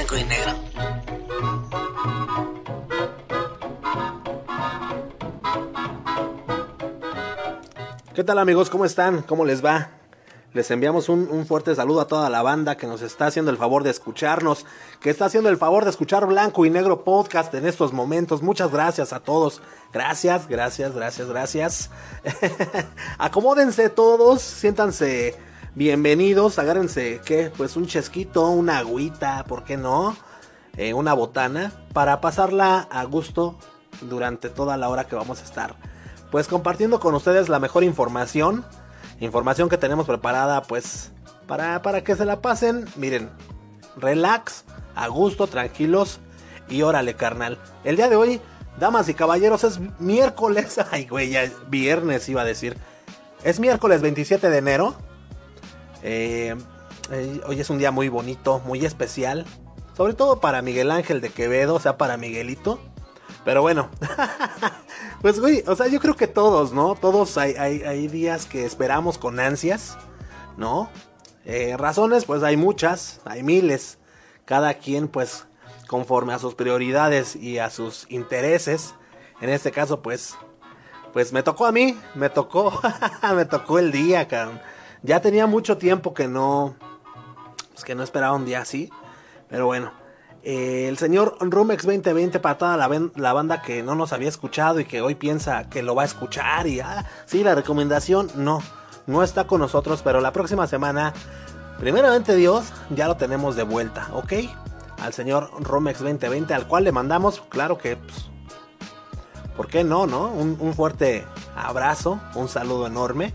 blanco y negro. ¿Qué tal amigos? ¿Cómo están? ¿Cómo les va? Les enviamos un, un, fuerte saludo a toda la banda que nos está haciendo el favor de escucharnos, que está haciendo el favor de escuchar Blanco y Negro Podcast en estos momentos. Muchas gracias a todos. Gracias, gracias, gracias, gracias. Acomódense todos, siéntanse bienvenidos, agárrense, ¿qué? Pues un chesquito, una agüita, ¿por qué no? Eh, una botana, para pasarla a gusto durante toda la hora que vamos a estar. Pues compartiendo con ustedes la mejor información información que tenemos preparada pues para, para que se la pasen, miren, relax, a gusto, tranquilos y órale carnal. El día de hoy, damas y caballeros, es miércoles, ay güey, ya viernes iba a decir. Es miércoles 27 de enero. Eh, eh, hoy es un día muy bonito, muy especial. Sobre todo para Miguel Ángel de Quevedo, o sea, para Miguelito. Pero bueno, pues güey, o sea, yo creo que todos, ¿no? Todos hay, hay, días que esperamos con ansias, ¿no? Eh, razones, pues hay muchas, hay miles. Cada quien, pues, conforme a sus prioridades y a sus intereses. En este caso, pues, pues me tocó a mí, me tocó, me tocó el día, cabrón. Ya tenía mucho tiempo que no, pues que no esperaba un día así. Pero bueno, eh, el señor Rumex 2020 para toda la, banda que no nos había escuchado y que hoy piensa que lo va a escuchar y ah, sí, la recomendación no, no está con nosotros, pero la próxima semana, primeramente Dios, ya lo tenemos de vuelta, ¿ok? Al señor Rumex 2020, al cual le mandamos, claro que, pues, ¿por qué no, no? un fuerte abrazo, un saludo enorme.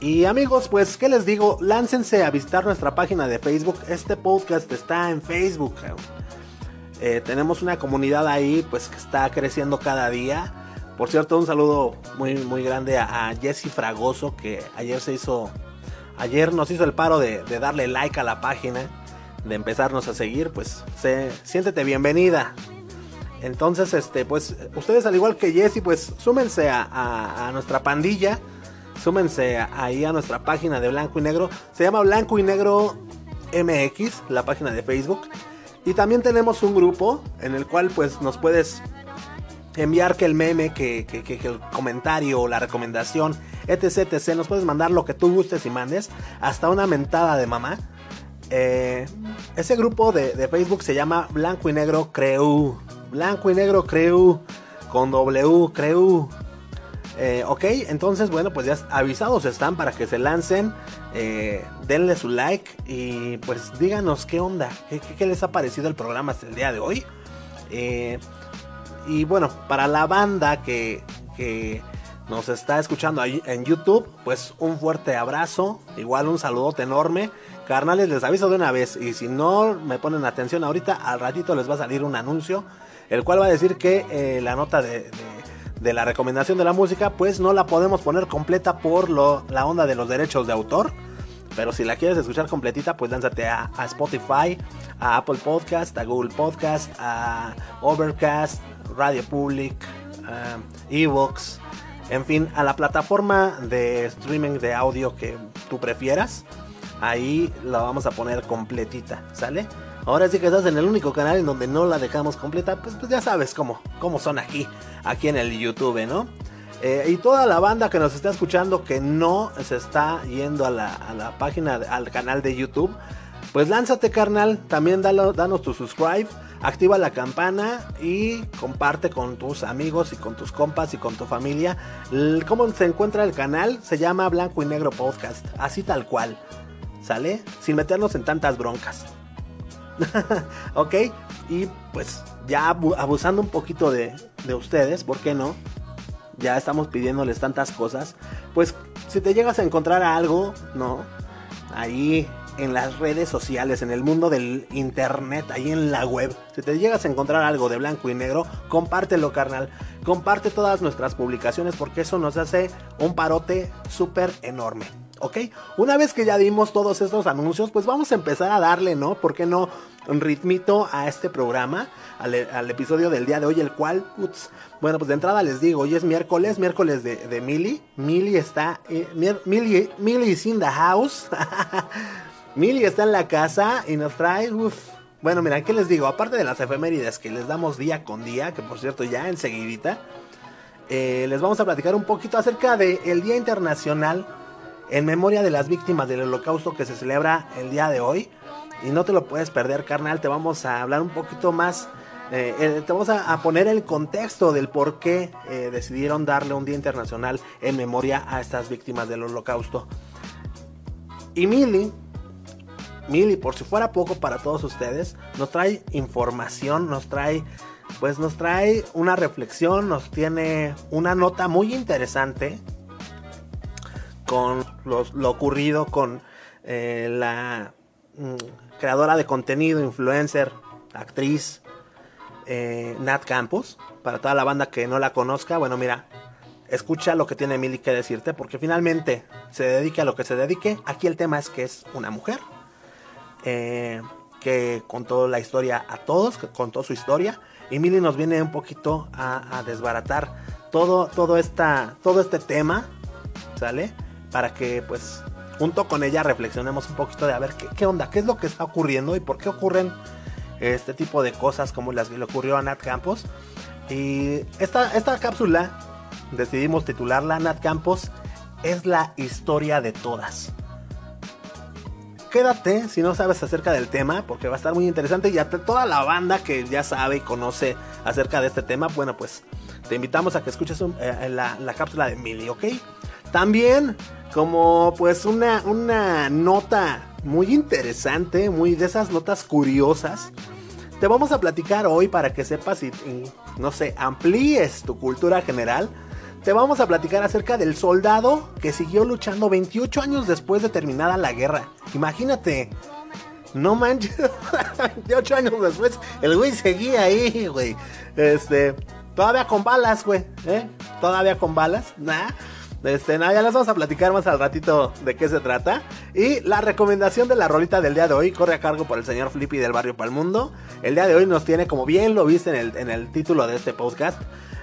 Y amigos, pues, ¿qué les digo? Láncense a visitar nuestra página de Facebook. Este podcast está en Facebook. Eh, tenemos una comunidad ahí, pues, que está creciendo cada día. Por cierto, un saludo muy, muy grande a, Jesse Fragoso, que ayer se hizo, ayer nos hizo el paro de, darle like a la página, de empezarnos a seguir. Pues, se, siéntete bienvenida. Entonces, este, pues, ustedes al igual que Jesse, pues, súmense a nuestra pandilla súmense ahí a nuestra página de Blanco y Negro. Se llama Blanco y Negro MX, la página de Facebook. Y también tenemos un grupo en el cual pues nos puedes enviar que el meme, que, el comentario la recomendación, etc, etc. Nos puedes mandar lo que tú gustes y mandes, hasta una mentada de mamá. Eh, ese grupo de, de, Facebook se llama Blanco y Negro Creu. Blanco y Negro Creu. Con W, Creu. Eh, ok, entonces bueno, pues ya avisados están para que se lancen. Eh, denle su like y pues díganos qué onda, qué, les ha parecido el programa hasta el día de hoy. Eh, y bueno, para la banda que, que nos está escuchando ahí en YouTube, pues un fuerte abrazo, igual un saludote enorme. Carnales, les aviso de una vez, y si no me ponen atención ahorita, al ratito les va a salir un anuncio, el cual va a decir que la nota de la recomendación de la música, pues no la podemos poner completa por lo, la onda de los derechos de autor. Pero si la quieres escuchar completita, pues lánzate a, Spotify, a Apple Podcast, a Google Podcast, a Overcast, Radio Public, Evox, en fin, a la plataforma de streaming de audio que tú prefieras. Ahí la vamos a poner completita, ¿sale? Ahora sí que estás en el único canal en donde no la dejamos completa, pues, pues ya sabes cómo, cómo son aquí, aquí en el YouTube, ¿no? Eh, y toda la banda que nos está escuchando que no se está yendo a la, página, al canal de YouTube, pues lánzate carnal, también danos tu subscribe, activa la campana y comparte con tus amigos y con tus compas y con tu familia. ¿Cómo se encuentra el canal? Se llama Blanco y Negro Podcast, así tal cual, ¿sale? Sin meternos en tantas broncas. ok, y pues ya abusando un poquito de, de ustedes, ¿por qué no? Ya estamos pidiéndoles tantas cosas. Pues si te llegas a encontrar algo, ¿no? Ahí en las redes sociales, en el mundo del internet, ahí en la web. Si te llegas a encontrar algo de blanco y negro, compártelo, carnal. Comparte todas nuestras publicaciones porque eso nos hace un parote súper enorme. ¿Ok? Una vez que ya dimos todos estos anuncios, pues vamos a empezar a darle, ¿no? ¿Por qué no un ritmito a este programa, al, episodio del día de hoy, el cual, ups, bueno, pues de entrada les digo, hoy es miércoles, miércoles de, de Mili. Mili está, eh, Mili, is in the house. Mili está en la casa y nos trae, uff, Bueno, mira, ¿qué les digo? Aparte de las efemérides que les damos día con día, que por cierto ya enseguidita, eh, les vamos a platicar un poquito acerca del Día Internacional en memoria de las víctimas del holocausto que se celebra el día de hoy. Y no te lo puedes perder, carnal, te vamos a hablar un poquito más eh, te vamos a, poner el contexto del por qué eh, decidieron darle un día internacional en memoria a estas víctimas del holocausto. Y Mili, Mili, por si fuera poco para todos ustedes, nos trae información, nos trae, pues nos trae una reflexión, nos tiene una nota muy interesante con lo, ocurrido con eh, la mm, creadora de contenido, influencer, actriz, eh, Nat Campos. Para toda la banda que no la conozca, bueno, mira, escucha lo que tiene Milly que decirte, porque finalmente se dedique a lo que se dedique. Aquí el tema es que es una mujer eh, que contó la historia a todos, que contó su historia. Y Milly nos viene un poquito a, desbaratar todo, todo, esta, todo este tema, ¿sale? Para que, pues, junto con ella reflexionemos un poquito de a ver qué, qué onda, qué es lo que está ocurriendo y por qué ocurren este tipo de cosas como las que le ocurrió a Nat Campos. Y esta, esta cápsula decidimos titularla Nat Campos es la historia de todas. Quédate si no sabes acerca del tema, porque va a estar muy interesante. Y a toda la banda que ya sabe y conoce acerca de este tema, bueno, pues te invitamos a que escuches eh, la, la, cápsula de Millie, ¿ok? También, como pues una, una nota muy interesante, muy de esas notas curiosas. Te vamos a platicar hoy para que sepas y, no sé, amplíes tu cultura general. Te vamos a platicar acerca del soldado que siguió luchando 28 años después de terminada la guerra. Imagínate. No manches, 28 años después, el güey seguía ahí, güey. Este, todavía con balas, güey, ¿eh? Todavía con balas, nah. Este, nada, ya les vamos a platicar más al ratito de qué se trata. Y la recomendación de la rolita del día de hoy corre a cargo por el señor Flippy del barrio Palmundo. El día de hoy nos tiene, como bien lo viste en el, en el título de este podcast,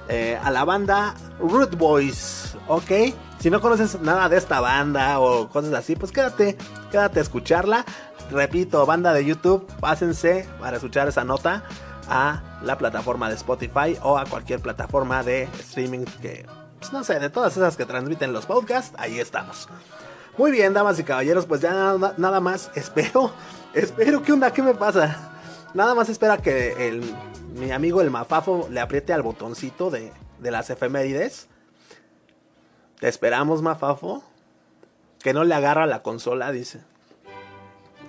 eh, a la banda Root Boys, ¿ok? Si no conoces nada de esta banda o cosas así, pues quédate, quédate a escucharla. Repito, banda de YouTube, pásense para escuchar esa nota a la plataforma de Spotify o a cualquier plataforma de streaming que pues, no sé, de todas esas que transmiten los podcasts, ahí estamos. Muy bien, damas y caballeros, pues ya nada, más espero, espero, ¿qué onda? ¿Qué me pasa? Nada más espera que el, mi amigo el Mafafo le apriete al botoncito de, de las efemérides. Te esperamos, Mafafo. Que no le agarra la consola, dice.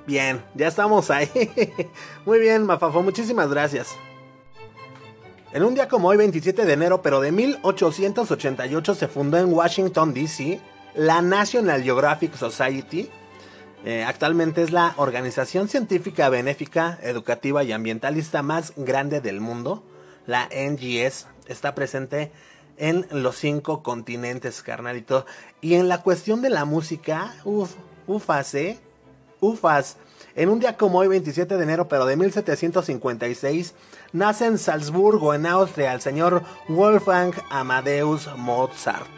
Bien, ya estamos ahí. Muy bien, Mafafo, muchísimas gracias. En un día como hoy, 27 de enero, pero de 1888, se fundó en Washington, D.C., la National Geographic Society. Eh, actualmente es la organización científica, benéfica, educativa y ambientalista más grande del mundo. La NGS está presente en los cinco continentes, carnalito. Y en la cuestión de la música, uff, ufas, ¿eh? Ufas. En un día como hoy, 27 de enero, pero de 1756, nace en Salzburgo, en Austria, el señor Wolfgang Amadeus Mozart.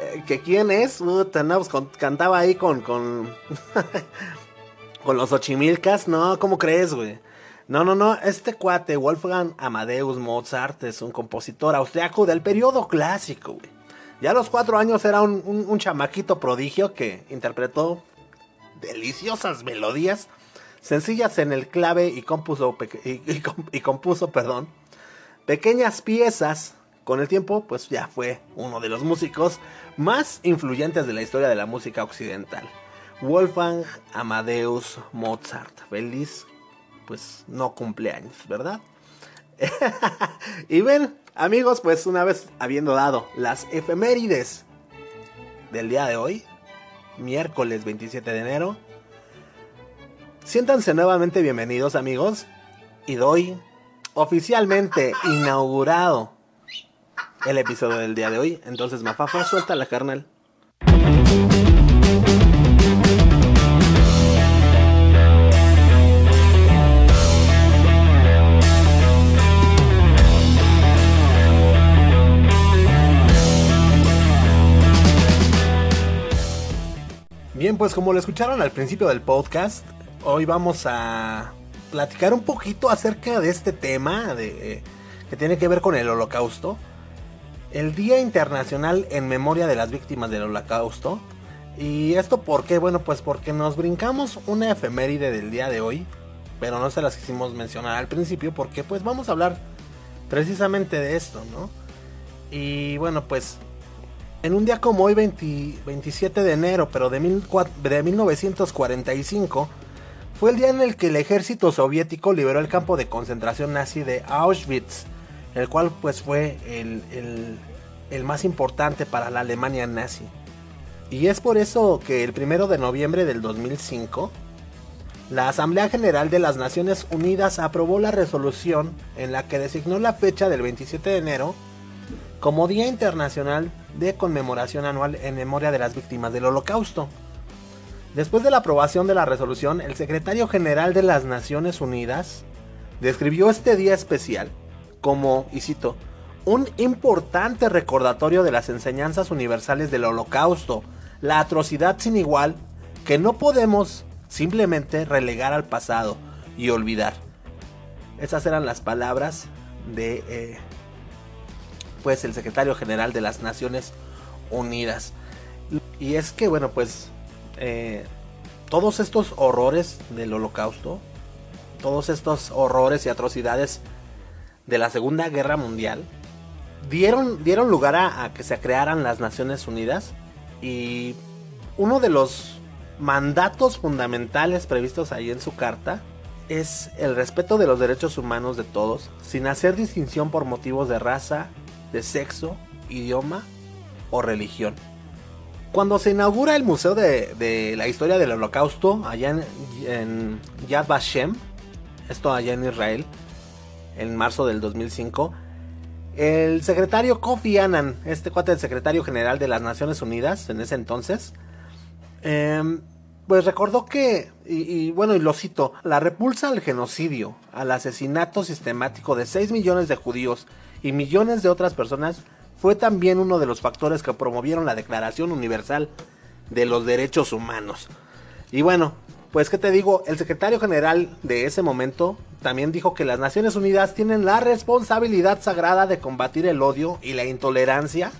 Eh, ¿Que quién es? Uh, cantaba ahí con, con, con los ochimilcas. No, ¿cómo crees, güey? No, no, no, este cuate, Wolfgang Amadeus Mozart, es un compositor austriaco del periodo clásico, güey. Ya a los cuatro años era un, un chamaquito prodigio que interpretó deliciosas melodías sencillas en el clave y compuso, y, compuso perdón, pequeñas piezas. Con el tiempo, pues ya fue uno de los músicos más influyentes de la historia de la música occidental. Wolfgang Amadeus Mozart. Feliz, pues no cumpleaños, ¿verdad? y ven, amigos, pues una vez habiendo dado las efemérides del día de hoy, miércoles 27 de enero. Siéntanse nuevamente bienvenidos amigos y doy oficialmente inaugurado el episodio del día de hoy. Entonces Mafafa, suelta la carnal. Bien, pues como lo escucharon al principio del podcast, hoy vamos a platicar un poquito acerca de este tema de, que tiene que ver con el holocausto. El Día Internacional en Memoria de las Víctimas del Holocausto. ¿Y esto por qué? Bueno, pues porque nos brincamos una efeméride del día de hoy, pero no se las quisimos mencionar al principio porque pues vamos a hablar precisamente de esto, ¿no? Y bueno, pues en un día como hoy, 27 de enero, pero de, de 1945, fue el día en el que el ejército soviético liberó el campo de concentración nazi de Auschwitz, el cual pues fue el, más importante para la Alemania nazi. Y es por eso que el primero de noviembre del 2005, la Asamblea General de las Naciones Unidas aprobó la resolución en la que designó la fecha del 27 de enero como Día Internacional de Conmemoración Anual en Memoria de las Víctimas del Holocausto. Después de la aprobación de la resolución, el secretario general de las Naciones Unidas describió este día especial como, y cito, un importante recordatorio de las enseñanzas universales del Holocausto, la atrocidad sin igual que no podemos simplemente relegar al pasado y olvidar. Esas eran las palabras de eh, pues el secretario general de las Naciones Unidas. Y es que, bueno, pues eh, todos estos horrores del holocausto, todos estos horrores y atrocidades de la Segunda Guerra Mundial, dieron, dieron lugar a, a que se crearan las Naciones Unidas y uno de los mandatos fundamentales previstos ahí en su carta es el respeto de los derechos humanos de todos, sin hacer distinción por motivos de raza, de sexo, idioma o religión. Cuando se inaugura el Museo de, la Historia del Holocausto, allá en, Yad Vashem, esto allá en Israel, en marzo del 2005, el secretario Kofi Annan, este cuate del secretario general de las Naciones Unidas en ese entonces, em, pues recordó que, y, bueno, y lo cito, la repulsa al genocidio, al asesinato sistemático de 6 millones de judíos y millones de otras personas fue también uno de los factores que promovieron la Declaración Universal de los Derechos Humanos. Y bueno, pues qué te digo, el secretario general de ese momento también dijo que las Naciones Unidas tienen la responsabilidad sagrada de combatir el odio y la intolerancia.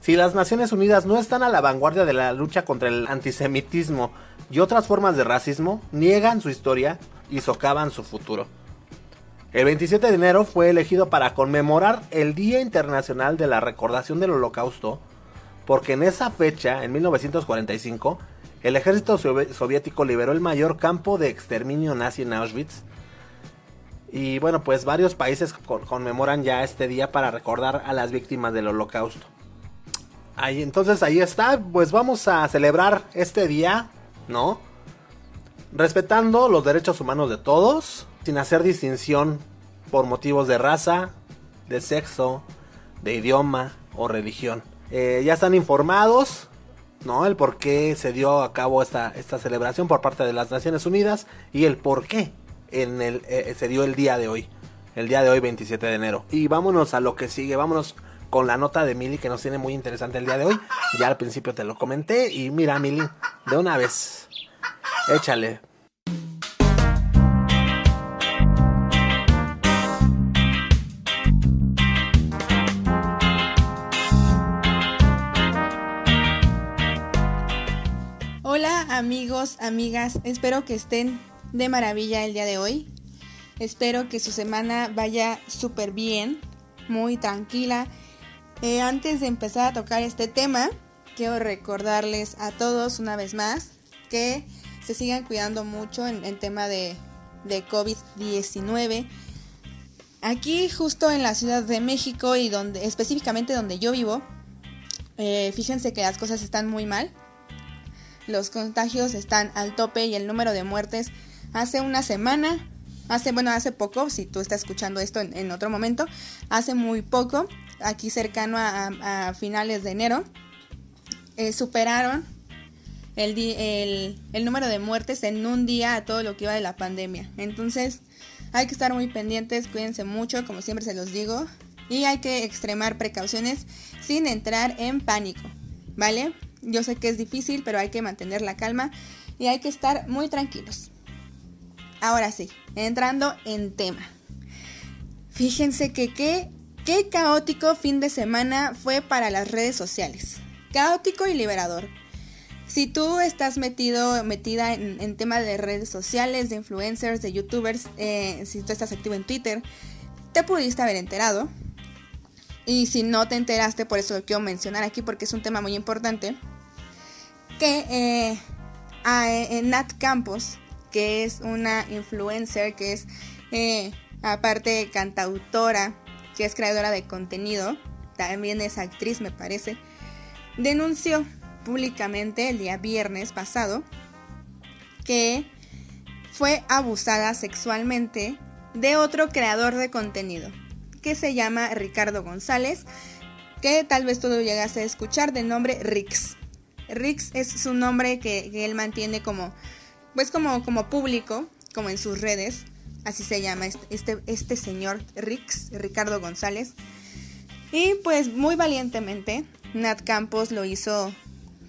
Si las Naciones Unidas no están a la vanguardia de la lucha contra el antisemitismo y otras formas de racismo, niegan su historia y socavan su futuro. El 27 de enero fue elegido para conmemorar el Día Internacional de la Recordación del Holocausto, porque en esa fecha, en 1945, el ejército soviético liberó el mayor campo de exterminio nazi en Auschwitz. Y bueno, pues varios países conmemoran ya este día para recordar a las víctimas del holocausto. Ahí, entonces ahí está, pues vamos a celebrar este día, ¿no? Respetando los derechos humanos de todos, sin hacer distinción por motivos de raza, de sexo, de idioma o religión. Eh, ya están informados, ¿no? El por qué se dio a cabo esta, esta celebración por parte de las Naciones Unidas y el por qué en el, eh, se dio el día de hoy, el día de hoy 27 de enero. Y vámonos a lo que sigue, vámonos con la nota de Mili que nos tiene muy interesante el día de hoy. Ya al principio te lo comenté y mira Mili, de una vez, échale. amigos, amigas, espero que estén de maravilla el día de hoy. Espero que su semana vaya súper bien, muy tranquila. Eh, antes de empezar a tocar este tema, quiero recordarles a todos una vez más que se sigan cuidando mucho en tema de, de COVID-19. Aquí justo en la Ciudad de México y donde específicamente donde yo vivo, eh, fíjense que las cosas están muy mal los contagios están al tope y el número de muertes hace una semana, hace, bueno, hace poco, si tú estás escuchando esto en, otro momento, hace muy poco, aquí cercano a, finales de enero, eh, superaron el, el, el, número de muertes en un día a todo lo que iba de la pandemia. Entonces, hay que estar muy pendientes, cuídense mucho, como siempre se los digo, y hay que extremar precauciones sin entrar en pánico, ¿vale? Yo sé que es difícil, pero hay que mantener la calma y hay que estar muy tranquilos. ahora sí, entrando en tema. Fíjense que qué, qué caótico fin de semana fue para las redes sociales. Caótico y liberador. Si tú estás metido, metida en, en temas de redes sociales, de influencers, de youtubers, eh, si tú estás activo en Twitter, te pudiste haber enterado. Y si no te enteraste, por eso lo quiero mencionar aquí porque es un tema muy importante. Que eh, a, Nat Campos, que es una influencer, que es eh, aparte cantautora, que es creadora de contenido, también es actriz me parece, denunció públicamente el día viernes pasado que fue abusada sexualmente de otro creador de contenido que se llama Ricardo González, que tal vez tú llegase a escuchar del nombre Rix. Rix es su nombre que, él mantiene como, pues como, como público, como en sus redes, así se llama este, este, este señor Rix, Ricardo González. Y pues muy valientemente, Nat Campos lo hizo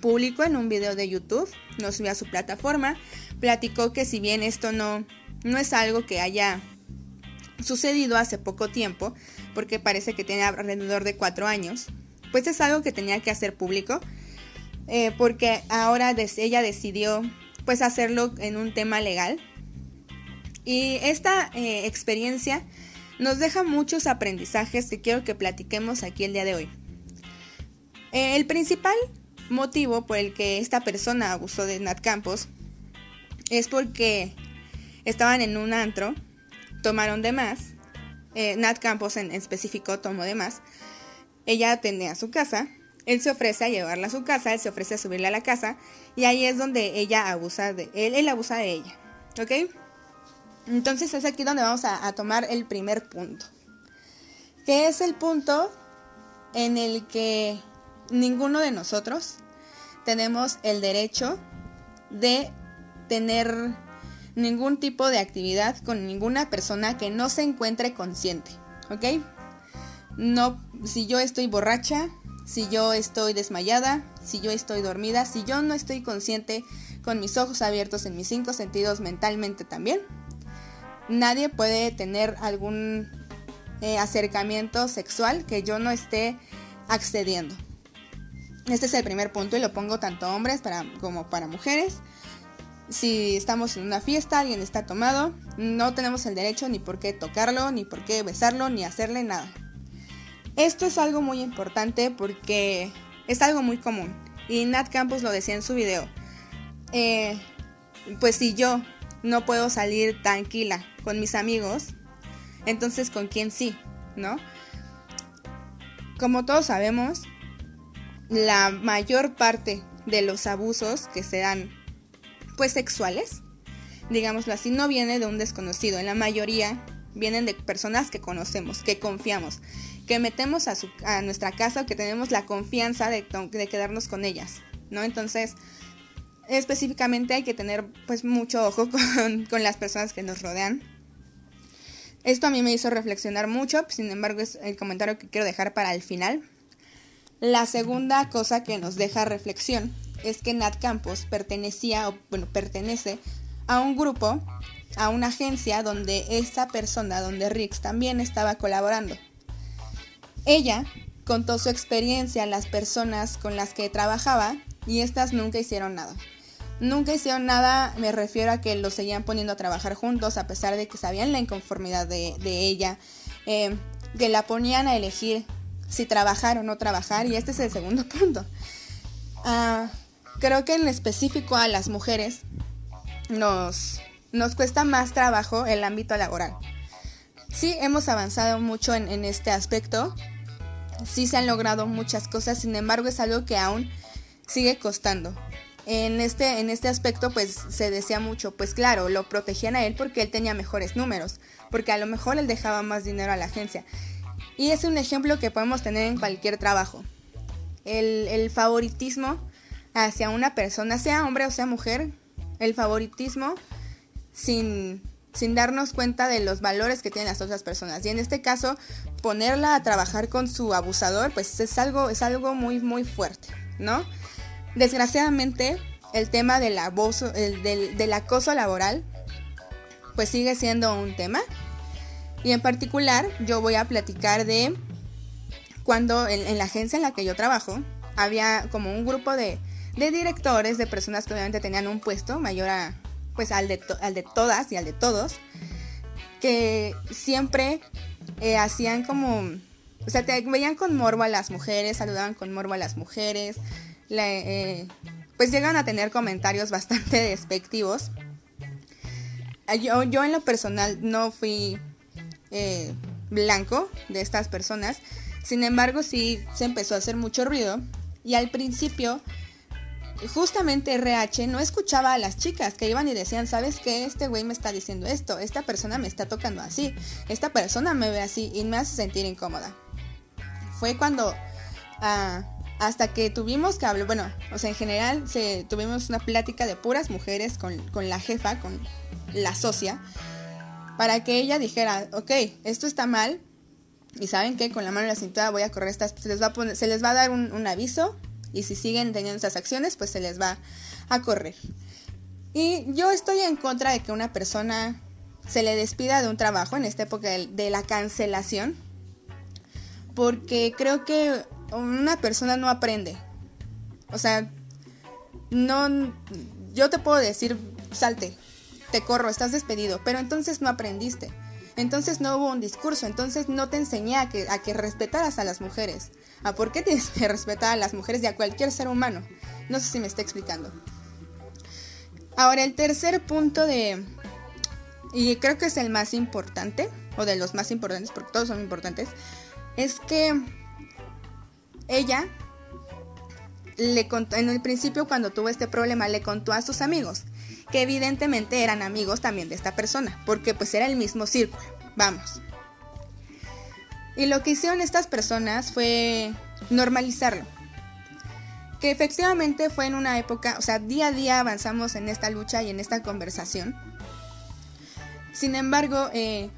público en un video de YouTube, nos subió a su plataforma, platicó que si bien esto no, no es algo que haya sucedido hace poco tiempo, porque parece que tiene alrededor de cuatro años, pues es algo que tenía que hacer público, eh, porque ahora ella decidió pues hacerlo en un tema legal. Y esta eh, experiencia nos deja muchos aprendizajes que quiero que platiquemos aquí el día de hoy. Eh, el principal motivo por el que esta persona abusó de Nat Campos es porque estaban en un antro tomaron de más. Eh, Nat Campos en específico tomó de más. Ella tenía su casa. Él se ofrece a llevarla a su casa, él se ofrece a subirla a la casa y ahí es donde ella abusa de él, él abusa de ella. ¿Ok? Entonces es aquí donde vamos a, tomar el primer punto. Que es el punto en el que ninguno de nosotros tenemos el derecho de tener ningún tipo de actividad con ninguna persona que no se encuentre consciente, ¿ok? No, si yo estoy borracha, si yo estoy desmayada, si yo estoy dormida, si yo no estoy consciente con mis ojos abiertos en mis cinco sentidos mentalmente también, nadie puede tener algún eh, acercamiento sexual que yo no esté accediendo. Este es el primer punto y lo pongo tanto hombres como para mujeres. Si estamos en una fiesta, alguien está tomado, no tenemos el derecho ni por qué tocarlo, ni por qué besarlo, ni hacerle nada. Esto es algo muy importante porque es algo muy común. Y Nat Campos lo decía en su video. Eh, pues si yo no puedo salir tranquila con mis amigos, entonces con quién sí, ¿no? Como todos sabemos, la mayor parte de los abusos que se dan pues sexuales, digámoslo así, no viene de un desconocido. En la mayoría vienen de personas que conocemos, que confiamos, que metemos a, su, a nuestra casa o que tenemos la confianza de, de, quedarnos con ellas, ¿no? Entonces, específicamente hay que tener pues mucho ojo con, con las personas que nos rodean. Esto a mí me hizo reflexionar mucho, sin embargo es el comentario que quiero dejar para el final. La segunda cosa que nos deja reflexión es que Nat Campos pertenecía, o bueno, pertenece a un grupo, a una agencia donde esta persona, donde Rix también estaba colaborando. Ella contó su experiencia a las personas con las que trabajaba y estas nunca hicieron nada. Nunca hicieron nada, me refiero a que los seguían poniendo a trabajar juntos a pesar de que sabían la inconformidad de, ella, eh, que la ponían a elegir si trabajar o no trabajar y este es el segundo punto. Ah, Creo que en específico a las mujeres nos, nos cuesta más trabajo el ámbito laboral. Sí, hemos avanzado mucho en, en este aspecto, sí se han logrado muchas cosas, sin embargo es algo que aún sigue costando. En este, en este aspecto pues se decía mucho, pues claro, lo protegían a él porque él tenía mejores números, porque a lo mejor él dejaba más dinero a la agencia. Y es un ejemplo que podemos tener en cualquier trabajo. El, el favoritismo hacia una persona, sea hombre o sea mujer, el favoritismo sin, sin darnos cuenta de los valores que tienen las otras personas. Y en este caso, ponerla a trabajar con su abusador, pues es algo, es algo muy, muy fuerte, ¿no? Desgraciadamente, el tema del abuso, el, del, del acoso laboral, pues sigue siendo un tema. Y en particular yo voy a platicar de cuando en, la agencia en la que yo trabajo había como un grupo de, de, directores, de personas que obviamente tenían un puesto mayor a, pues al de, al de todas y al de todos, que siempre eh, hacían como, o sea, veían con morbo a las mujeres, saludaban con morbo a las mujeres, eh, pues llegan a tener comentarios bastante despectivos. Yo, yo en lo personal no fui eh, blanco de estas personas, sin embargo sí se empezó a hacer mucho ruido y al principio justamente RH no escuchaba a las chicas que iban y decían, ¿sabes qué? Este güey me está diciendo esto, esta persona me está tocando así, esta persona me ve así y me hace sentir incómoda. Fue cuando, ah, hasta que tuvimos que hablar, bueno, o sea, en general se, tuvimos una plática de puras mujeres con, con la jefa, con la socia, para que ella dijera, ok, esto está mal, y saben que con la mano en la cintura voy a correr estas, se les va a, poner, se les va a dar un, un aviso y si siguen teniendo esas acciones, pues se les va a correr. Y yo estoy en contra de que una persona se le despida de un trabajo en esta época de la cancelación, porque creo que una persona no aprende. O sea, no, yo te puedo decir, salte, te corro, estás despedido, pero entonces no aprendiste. Entonces no hubo un discurso, entonces no te enseñé a que, a que respetaras a las mujeres. ¿A por qué tienes que respetar a las mujeres y a cualquier ser humano? No sé si me está explicando. Ahora, el tercer punto de... Y creo que es el más importante, o de los más importantes, porque todos son importantes, es que ella le contó, en el principio cuando tuvo este problema, le contó a sus amigos que evidentemente eran amigos también de esta persona, porque pues era el mismo círculo, vamos. Y lo que hicieron estas personas fue normalizarlo. Que efectivamente fue en una época, o sea, día a día avanzamos en esta lucha y en esta conversación. Sin embargo, eh,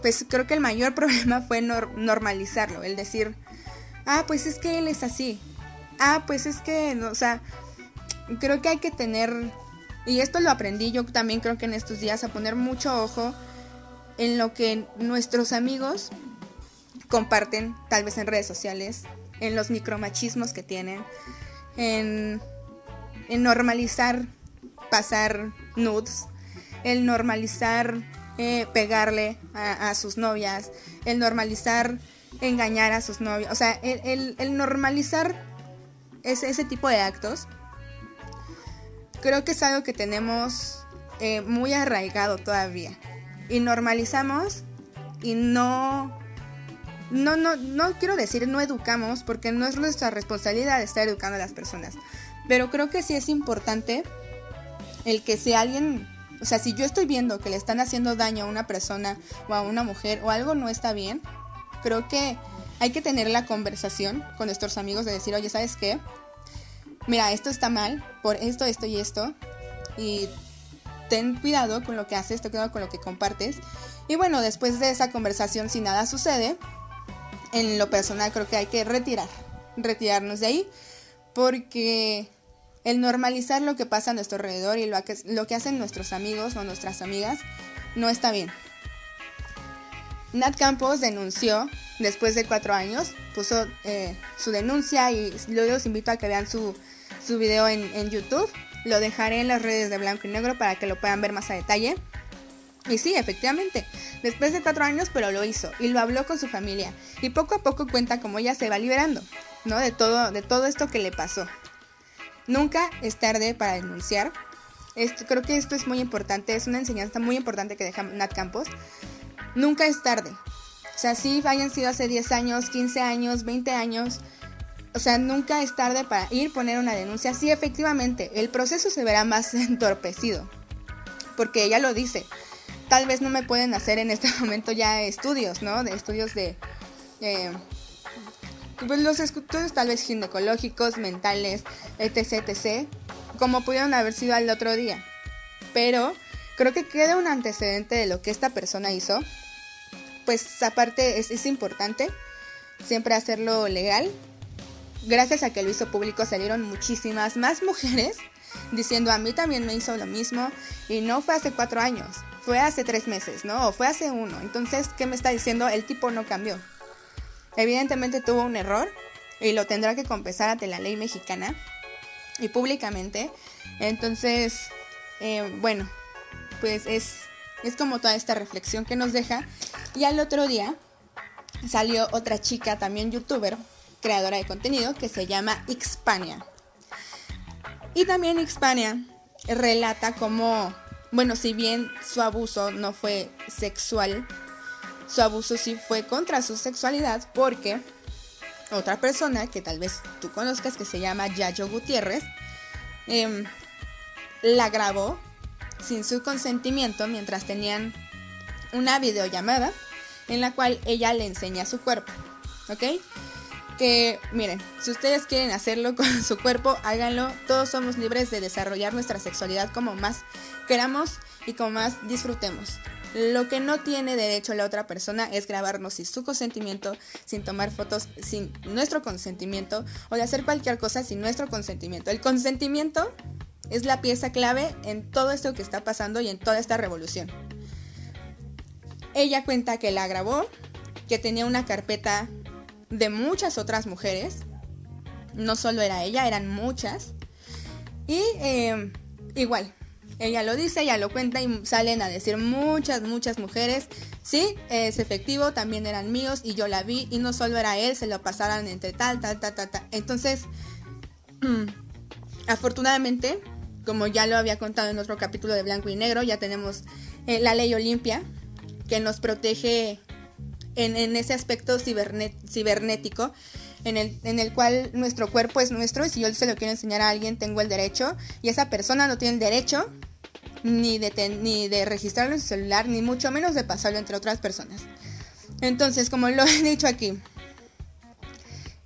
pues creo que el mayor problema fue normalizarlo, el decir, ah, pues es que él es así. Ah, pues es que, o sea, creo que hay que tener y esto lo aprendí yo también creo que en estos días a poner mucho ojo en lo que nuestros amigos comparten, tal vez en redes sociales, en los micromachismos que tienen, en, normalizar pasar nudes, el normalizar eh, pegarle a, sus novias, el normalizar engañar a sus novios, o sea, el, normalizar ese, ese tipo de actos creo que es algo que tenemos eh, muy arraigado todavía. Y normalizamos y no, no, no, no quiero decir no educamos porque no es nuestra responsabilidad estar educando a las personas. Pero creo que sí es importante el que si alguien, o sea, si yo estoy viendo que le están haciendo daño a una persona o a una mujer o algo no está bien, creo que hay que tener la conversación con nuestros amigos de decir, oye, ¿sabes qué? mira, esto está mal por esto, esto y esto. Y ten cuidado con lo que haces, ten cuidado con lo que compartes. Y bueno, después de esa conversación, si nada sucede, en lo personal creo que hay que retirar, retirarnos de ahí, porque el normalizar lo que pasa a nuestro alrededor y lo que, lo que hacen nuestros amigos o nuestras amigas no está bien. Nat Campos denunció después de cuatro años, puso eh, su denuncia y luego los invito a que vean su, su video en, YouTube. Lo dejaré en las redes de Blanco y Negro para que lo puedan ver más a detalle. Y sí, efectivamente, después de cuatro años, pero lo hizo y lo habló con su familia. Y poco a poco cuenta cómo ella se va liberando, ¿no? De todo, de todo esto que le pasó. Nunca es tarde para denunciar. Esto, creo que esto es muy importante, es una enseñanza muy importante que deja Nat Campos. Nunca es tarde. O sea, sí hayan sido hace 10 años, 15 años, 20 años, o sea, nunca es tarde para ir poner una denuncia. Sí, efectivamente, el proceso se verá más entorpecido. Porque ella lo dice. Tal vez no me pueden hacer en este momento ya estudios, ¿no? De estudios de... pues los estudios tal vez ginecológicos, mentales, etc, etc. Como pudieron haber sido al otro día. Pero creo que queda un antecedente de lo que esta persona hizo. Pues aparte es, es importante siempre hacerlo legal gracias a que lo hizo público salieron muchísimas más mujeres diciendo a mí también me hizo lo mismo y no fue hace cuatro años, fue hace tres meses, ¿no? O fue hace uno. Entonces, ¿qué me está diciendo? El tipo no cambió. Evidentemente tuvo un error y lo tendrá que compensar ante la ley mexicana y públicamente. Entonces, eh, bueno, pues es, es como toda esta reflexión que nos deja. Y al otro día salió otra chica, también youtuber, creadora de contenido, que se llama Xpania. Y también Xpania relata cómo, bueno, si bien su abuso no fue sexual, su abuso sí fue contra su sexualidad porque otra persona que tal vez tú conozcas que se llama Yayo Gutiérrez em, la grabó sin su consentimiento mientras tenían una videollamada en la cual ella le enseña su cuerpo, ¿ok? Que miren, si ustedes quieren hacerlo con su cuerpo, háganlo. Todos somos libres de desarrollar nuestra sexualidad como más queramos y como más disfrutemos. Lo que no tiene derecho la otra persona es grabarnos sin su consentimiento, sin tomar fotos sin nuestro consentimiento o de hacer cualquier cosa sin nuestro consentimiento. El consentimiento es la pieza clave en todo esto que está pasando y en toda esta revolución. Ella cuenta que la grabó, que tenía una carpeta de muchas otras mujeres. No solo era ella, eran muchas. Y eh, igual, ella lo dice, ella lo cuenta y salen a decir muchas, muchas mujeres. Sí, es efectivo, también eran míos y yo la vi y no solo era él, se lo pasaran entre tal, tal, tal, tal, tal. Entonces, afortunadamente, como ya lo había contado en otro capítulo de Blanco y Negro, ya tenemos eh, la ley Olimpia que nos protege en, ese aspecto cibernético en el, cual nuestro cuerpo es nuestro y si yo se lo quiero enseñar a alguien tengo el derecho y esa persona no tiene el derecho ni de, ni de registrarlo en su celular, ni mucho menos de pasarlo entre otras personas. Entonces, como lo he dicho aquí,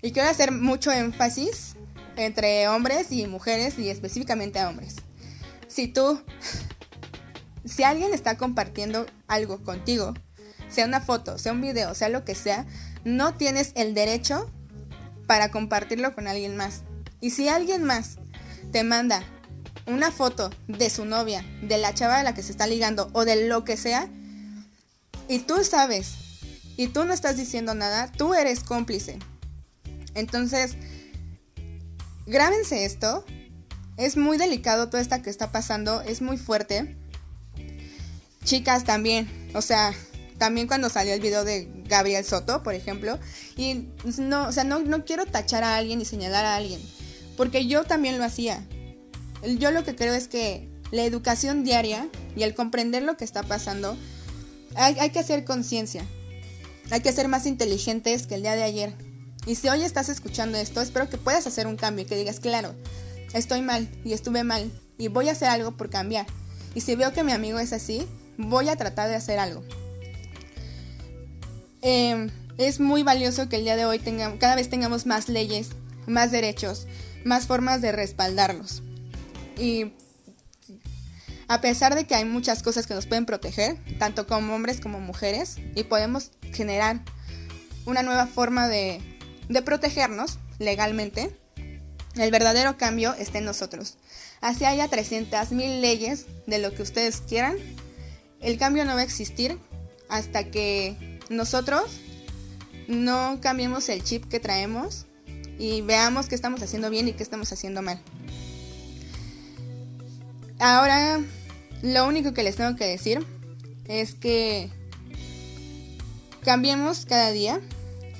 y quiero hacer mucho énfasis entre hombres y mujeres y específicamente a hombres. Si tú, si alguien está compartiendo algo contigo, sea una foto, sea un video, sea lo que sea, no tienes el derecho para compartirlo con alguien más. Y si alguien más te manda una foto de su novia, de la chava de la que se está ligando o de lo que sea, y tú sabes, y tú no estás diciendo nada, tú eres cómplice. Entonces, grábense esto. Es muy delicado todo esto que está pasando, es muy fuerte. Chicas también, o sea, también cuando salió el video de Gabriel Soto, por ejemplo, y no, o sea, no, no quiero tachar a alguien y señalar a alguien, porque yo también lo hacía. Yo lo que creo es que la educación diaria y el comprender lo que está pasando, hay, hay que hacer conciencia. Hay que ser más inteligentes que el día de ayer. Y si hoy estás escuchando esto, espero que puedas hacer un cambio y que digas, claro, estoy mal y estuve mal y voy a hacer algo por cambiar. Y si veo que mi amigo es así, voy a tratar de hacer algo. Em, es muy valioso que el día de hoy tenga, cada vez tengamos más leyes, más derechos, más formas de respaldarlos. Y a pesar de que hay muchas cosas que nos pueden proteger, tanto como hombres como mujeres, y podemos generar una nueva forma de, de protegernos legalmente, el verdadero cambio está en nosotros. Así haya 300.000 leyes de lo que ustedes quieran, el cambio no va a existir hasta que nosotros no cambiemos el chip que traemos y veamos qué estamos haciendo bien y qué estamos haciendo mal. Ahora, lo único que les tengo que decir es que cambiemos cada día,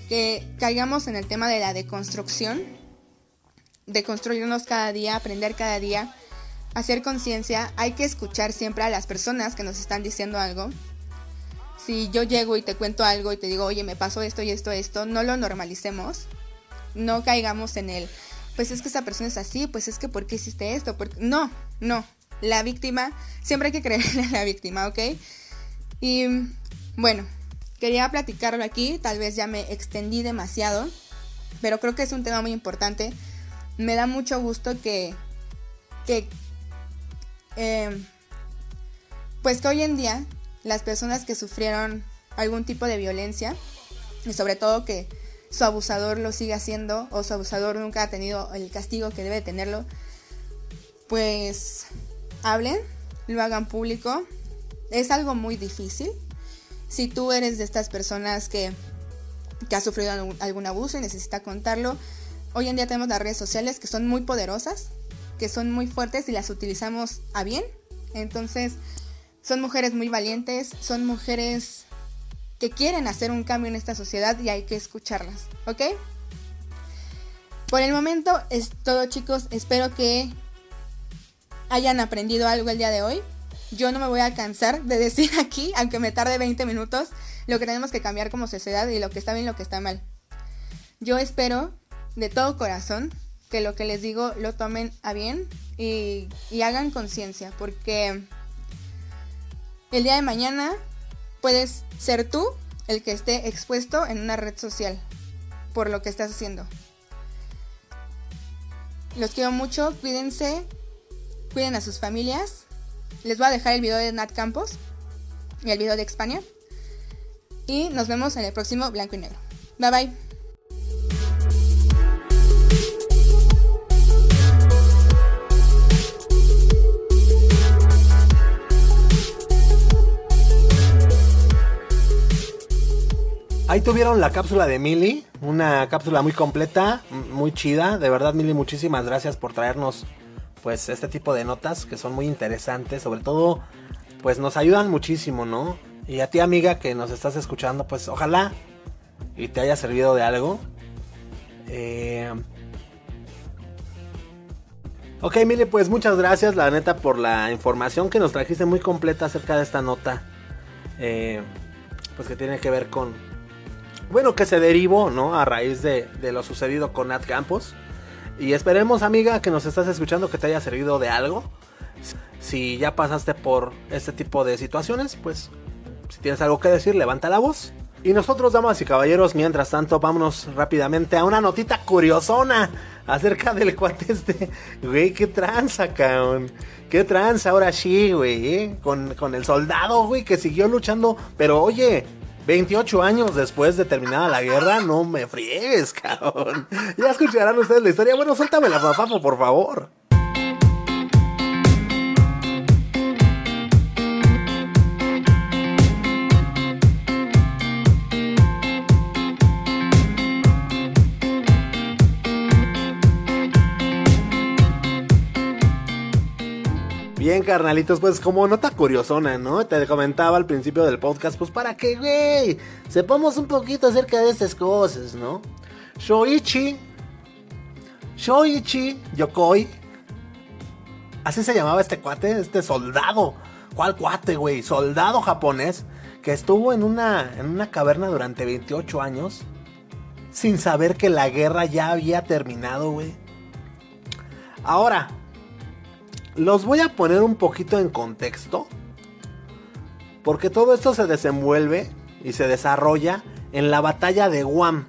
que caigamos en el tema de la deconstrucción, de construirnos cada día, aprender cada día, hacer conciencia. Hay que escuchar siempre a las personas que nos están diciendo algo. Si yo llego y te cuento algo y te digo, oye, me pasó esto y esto, esto, no lo normalicemos. No caigamos en el, pues es que esa persona es así, pues es que ¿por qué hiciste esto? No, no, la víctima, siempre hay que creerle a la víctima, ¿ok? Y bueno, quería platicarlo aquí, tal vez ya me extendí demasiado, pero creo que es un tema muy importante. Me da mucho gusto que, que em, pues que hoy en día las personas que sufrieron algún tipo de violencia, y sobre todo que su abusador lo sigue haciendo o su abusador nunca ha tenido el castigo que debe tenerlo, pues hablen, lo hagan público es algo muy difícil. Si tú eres de estas personas que, que ha sufrido algún abuso y necesita contarlo, hoy en día tenemos las redes sociales que son muy poderosas, que son muy fuertes y las utilizamos a bien. Entonces, son mujeres muy valientes, son mujeres que quieren hacer un cambio en esta sociedad y hay que escucharlas, ¿ok? Por el momento es todo chicos, espero que hayan aprendido algo el día de hoy. Yo no me voy a cansar de decir aquí, aunque me tarde 20 minutos, lo que tenemos que cambiar como sociedad y lo que está bien y lo que está mal. Yo espero de todo corazón que lo que les digo lo tomen a bien y, hagan conciencia, porque el día de mañana puedes ser tú el que esté expuesto en una red social por lo que estás haciendo. Los quiero mucho, cuídense, cuiden a sus familias. Les voy a dejar el video de Nat Campos y el video de España. Y nos vemos en el próximo Blanco y Negro. Bye bye. Ahí tuvieron la cápsula de Mili, una cápsula muy completa, muy chida. De verdad, Mili, muchísimas gracias por traernos pues este tipo de notas que son muy interesantes, sobre todo pues nos ayudan muchísimo, ¿no? Y a ti, amiga, que nos estás escuchando, pues ojalá y te haya servido de algo. Eh... Ok, Mili, pues muchas gracias, la neta, por la información que nos trajiste muy completa acerca de esta nota. Eh, pues que tiene que ver con, bueno, que se derivó, ¿no? A raíz de, lo sucedido con Nat Campos. Y esperemos, amiga, que nos estás escuchando, que te haya servido de algo. Si ya pasaste por este tipo de situaciones, pues si tienes algo que decir, levanta la voz. Y nosotros, damas y caballeros, mientras tanto, vámonos rápidamente a una notita curiosona acerca del cuate este. Güey, qué tranza, cabrón. Qué tranza, ahora sí, güey, ¿eh? con, con el soldado, güey, que siguió luchando. Pero oye, 28 años después de terminada la guerra, no me friegues, cabrón. Ya escucharán ustedes la historia. Bueno, suéltame la papá, por favor. Bien, carnalitos, pues como nota curiosona, ¿no? Te comentaba al principio del podcast, pues para que, güey, sepamos un poquito acerca de estas cosas, ¿no? Shoichi, Shoichi Yokoi, así se llamaba este cuate, este soldado. ¿Cuál cuate, güey? Soldado japonés que estuvo en una, en una caverna durante 28 años sin saber que la guerra ya había terminado, güey. Ahora, los voy a poner un poquito en contexto. Porque todo esto se desenvuelve y se desarrolla en la batalla de Guam.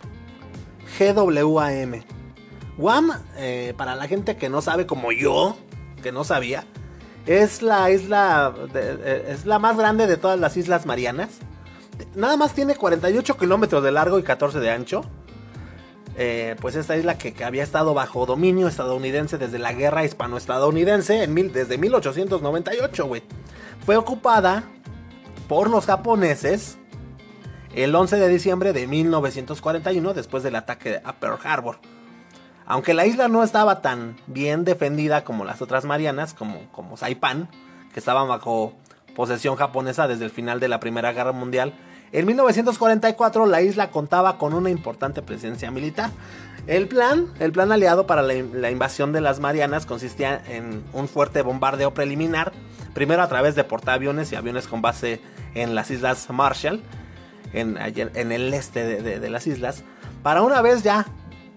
GWAM. Guam, eh, para la gente que no sabe como yo, que no sabía, es la isla, eh, es la más grande de todas las Islas Marianas. Nada más tiene 48 kilómetros de largo y 14 de ancho. Eh, pues esta isla que, había estado bajo dominio estadounidense desde la guerra hispano-estadounidense en mil, desde 1898, güey. Fue ocupada por los japoneses el 11 de diciembre de 1941 después del ataque a Pearl Harbor. Aunque la isla no estaba tan bien defendida como las otras Marianas, como, como Saipan, que estaba bajo posesión japonesa desde el final de la Primera Guerra Mundial, en 1944 la isla contaba con una importante presencia militar. El plan, el plan aliado para la, invasión de las Marianas consistía en un fuerte bombardeo preliminar, primero a través de portaaviones y aviones con base en las islas Marshall, en, el este de, las islas, para una vez ya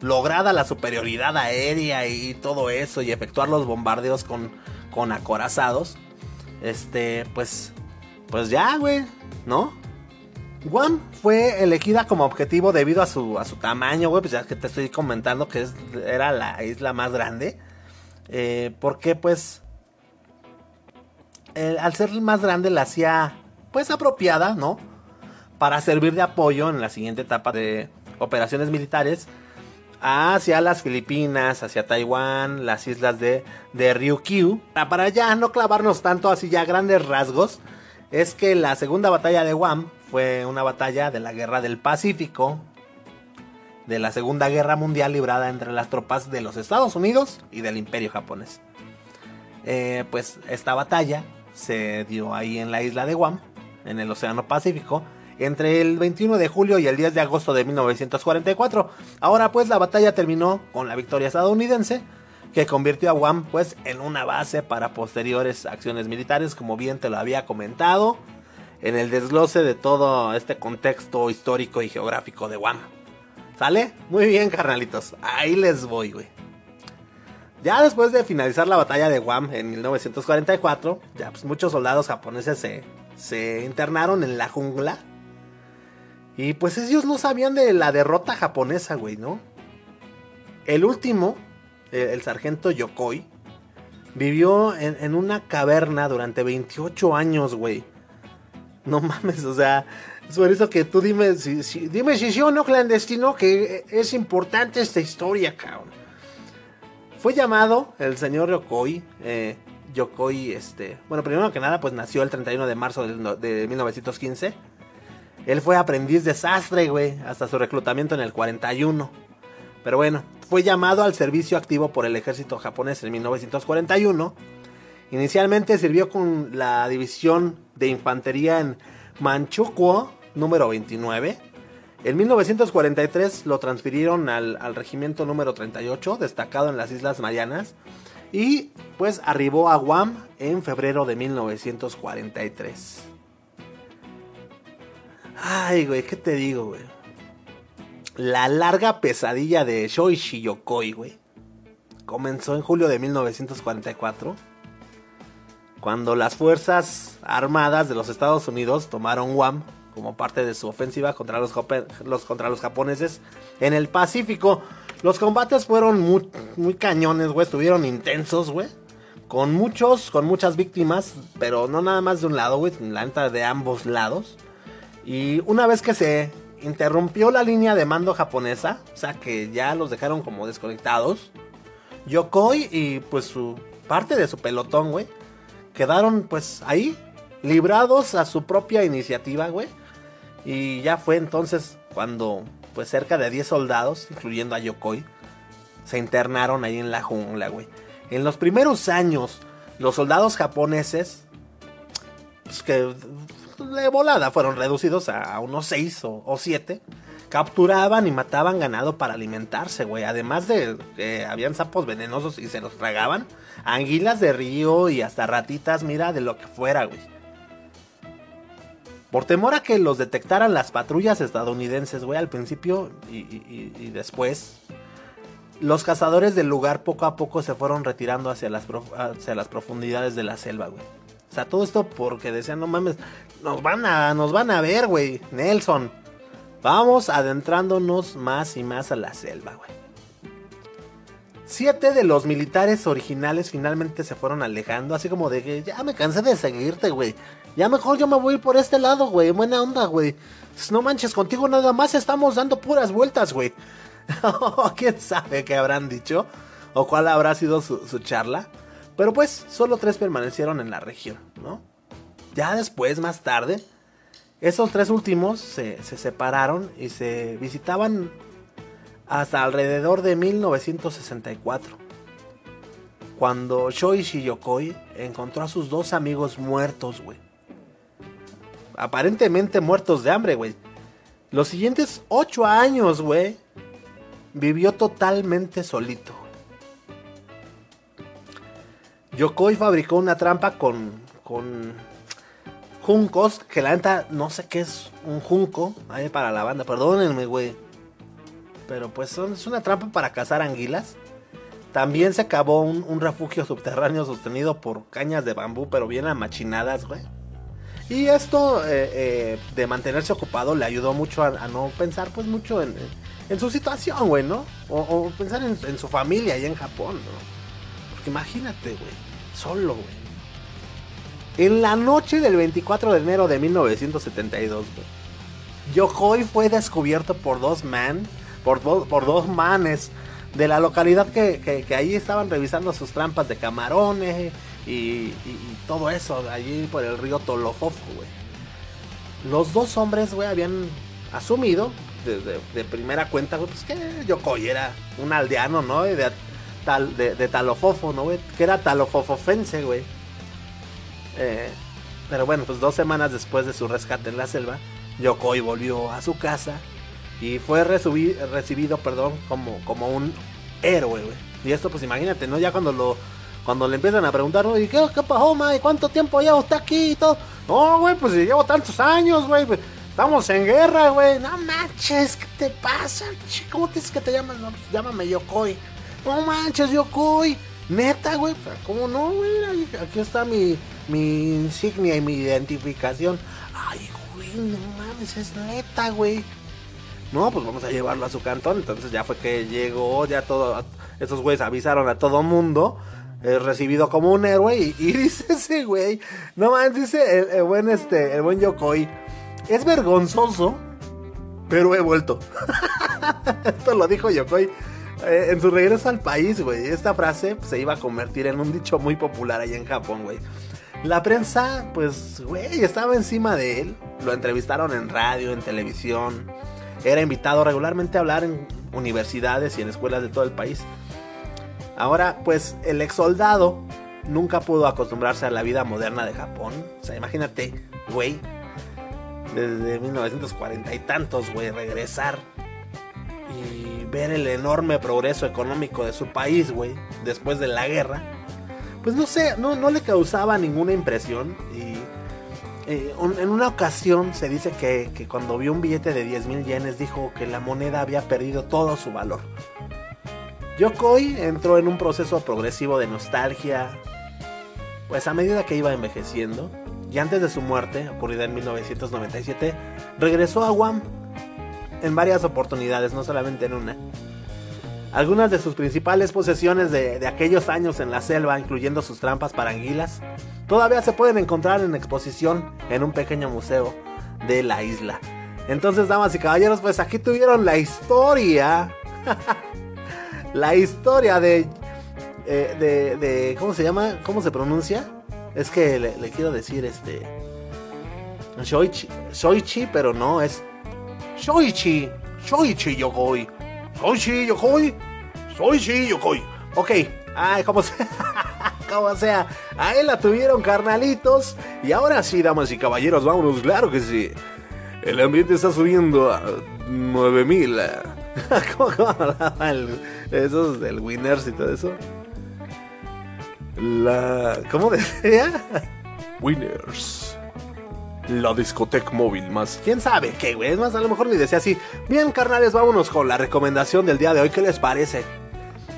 lograda la superioridad aérea y todo eso y efectuar los bombardeos con, con acorazados, este, pues, pues ya, güey, ¿no? Guam fue elegida como objetivo debido a su, a su tamaño, güey, pues ya que te estoy comentando que es, era la isla más grande. Eh, porque pues al ser más grande la hacía pues apropiada, ¿no? Para servir de apoyo en la siguiente etapa de operaciones militares hacia las Filipinas, hacia Taiwán, las islas de, de Ryukyu. Para ya no clavarnos tanto así ya grandes rasgos es que la segunda batalla de Guam fue una batalla de la Guerra del Pacífico, de la Segunda Guerra Mundial librada entre las tropas de los Estados Unidos y del Imperio japonés. Eh, pues esta batalla se dio ahí en la isla de Guam, en el Océano Pacífico, entre el 21 de julio y el 10 de agosto de 1944. Ahora pues la batalla terminó con la victoria estadounidense, que convirtió a Guam pues en una base para posteriores acciones militares, como bien te lo había comentado, en el desglose de todo este contexto histórico y geográfico de Guam. ¿Sale? Muy bien, carnalitos. Ahí les voy, güey. Ya después de finalizar la batalla de Guam en 1944, ya pues muchos soldados japoneses se, se internaron en la jungla. Y pues ellos no sabían de la derrota japonesa, güey, ¿no? El último, el, sargento Yokoi, vivió en, una caverna durante 28 años, güey. No mames, o sea, es por eso que tú dime si, dime si sí o no clandestino que es importante esta historia, cabrón. Fue llamado el señor Yokoi, eh, Yokoi, este, bueno, primero que nada, pues nació el 31 de marzo de, de 1915. Él fue aprendiz de sastre, güey, hasta su reclutamiento en el 41. Pero bueno, fue llamado al servicio activo por el ejército japonés en 1941. Inicialmente sirvió con la división de infantería en Manchukuo número 29. En 1943 lo transfirieron al, al regimiento número 38, destacado en las Islas Marianas. Y pues arribó a Guam en febrero de 1943. Ay, güey, ¿qué te digo, güey? La larga pesadilla de Shoichi Yokoi, güey. Comenzó en julio de 1944. Cuando las Fuerzas Armadas de los Estados Unidos tomaron Guam como parte de su ofensiva contra los, contra los japoneses en el Pacífico. Los combates fueron muy, cañones, güey. Estuvieron intensos, güey. Con muchos, con muchas víctimas. Pero no nada más de un lado, güey. La neta de ambos lados. Y una vez que se interrumpió la línea de mando japonesa, o sea que ya los dejaron como desconectados, Yokoi y pues su parte de su pelotón, güey, quedaron pues ahí, librados a su propia iniciativa, güey. Y ya fue entonces cuando pues cerca de 10 soldados, incluyendo a Yokoi, se internaron ahí en la jungla, güey. En los primeros años, los soldados japoneses, pues que de volada fueron reducidos a, unos 6 o 7. Capturaban y mataban ganado para alimentarse, güey. Además de que habían sapos venenosos y se los tragaban. Anguilas de río y hasta ratitas, mira, de lo que fuera, güey. Por temor a que los detectaran las patrullas estadounidenses, güey, al principio y, y, después, los cazadores del lugar poco a poco se fueron retirando hacia las, hacia las profundidades de la selva, güey. O sea, todo esto porque decían, no mames, nos van a, nos van a ver, güey. Nelson. Vamos adentrándonos más y más a la selva, güey. Siete de los militares originales finalmente se fueron alejando, así como de que ya me cansé de seguirte, güey. Ya mejor yo me voy por este lado, güey. Buena onda, güey. No manches, contigo nada más estamos dando puras vueltas, güey. ¿Quién sabe qué habrán dicho? ¿O cuál habrá sido su charla? Pero pues solo tres permanecieron en la región, ¿no? Ya después, más tarde, esos tres últimos se, separaron y se visitaban hasta alrededor de 1964. Cuando Shoichi Yokoi encontró a sus dos amigos muertos, güey. Aparentemente muertos de hambre, güey. Los siguientes ocho años, güey, vivió totalmente solito. Yokoi fabricó una trampa con, con juncos, que la neta no sé qué es un junco, ahí para la banda, perdónenme, güey. Pero pues son, es una trampa para cazar anguilas. También se acabó un, refugio subterráneo sostenido por cañas de bambú, pero bien amachinadas, güey. Y esto eh, eh, de mantenerse ocupado le ayudó mucho a, no pensar pues mucho en, su situación, güey, ¿no? O, pensar en, en, su familia allá en Japón, ¿no? Porque imagínate, güey solo, güey. En la noche del 24 de enero de 1972, güey. Yokoi fue descubierto por dos man, por, por dos manes de la localidad que, que, ahí estaban revisando sus trampas de camarones y, todo eso, allí por el río Tolofofo, güey. Los dos hombres, güey, habían asumido de, primera cuenta, güey, pues que Yokoi era un aldeano, ¿no? De, de, Talofofo, ¿no, güey? Que era talofofofense, güey. Eh, pero bueno, pues dos semanas después de su rescate en la selva, Yokoi volvió a su casa y fue recibido, perdón, como, como un héroe, güey. Y esto, pues imagínate, ¿no? Ya cuando lo cuando le empiezan a preguntar, ¿y qué, qué pasó, ma? ¿Cuánto tiempo lleva usted aquí y todo? No, güey, pues llevo tantos años, güey. Pues, estamos en guerra, güey. No manches, ¿qué te pasa? ¿Cómo te dices que te llamas? Pues, llámame Yokoi. No manches, Yokoi. Neta, güey. ¿Cómo no, güey? Aquí está mi, mi insignia y mi identificación. Ay, güey, no mames, es neta, güey. No, pues vamos a llevarlo a su cantón. Entonces ya fue que llegó, ya todo. Estos güeyes avisaron a todo mundo es recibido como un héroe y, dice ese güey, no más, dice el, buen este, el buen Yokoi, es vergonzoso, pero he vuelto. Esto lo dijo Yokoi eh, en su regreso al país, güey. Esta frase se iba a convertir en un dicho muy popular ahí en Japón, güey. La prensa, pues, güey, estaba encima de él. Lo entrevistaron en radio, en televisión. Era invitado regularmente a hablar en universidades y en escuelas de todo el país. Ahora, pues el ex soldado nunca pudo acostumbrarse a la vida moderna de Japón. O sea, imagínate, güey, desde 1940 y tantos, güey, regresar y ver el enorme progreso económico de su país, güey, después de la guerra. Pues no sé, no, no le causaba ninguna impresión. Y eh, en una ocasión se dice que, que cuando vio un billete de 10 mil yenes dijo que la moneda había perdido todo su valor. Yokoi entró en un proceso progresivo de nostalgia, pues a medida que iba envejeciendo, y antes de su muerte, ocurrida en 1997, regresó a Guam en varias oportunidades, no solamente en una. Algunas de sus principales posesiones de, aquellos años en la selva, incluyendo sus trampas para anguilas, todavía se pueden encontrar en exposición en un pequeño museo de la isla. Entonces, damas y caballeros, pues aquí tuvieron la historia la historia de, eh, de, de, ¿Cómo se llama? ¿Cómo se pronuncia? Es que le, quiero decir este. Shoichi, Shoichi, pero no, es. Shoichi, Shoichi Yokoi. Shoichi Yokoi. Shoichi Yokoi. Ok, ay, como sea. como sea. Ahí la tuvieron, carnalitos. Y ahora sí, damas y caballeros, vámonos, claro que sí. El ambiente está subiendo a 9000. ¿Cómo, cómo el, esos del Winners y todo eso? La. ¿Cómo decía? Winners. La discoteca móvil más. ¿Quién sabe qué, güey? Es más, a lo mejor ni decía así. Bien, carnales, vámonos con la recomendación del día de hoy. ¿Qué les parece?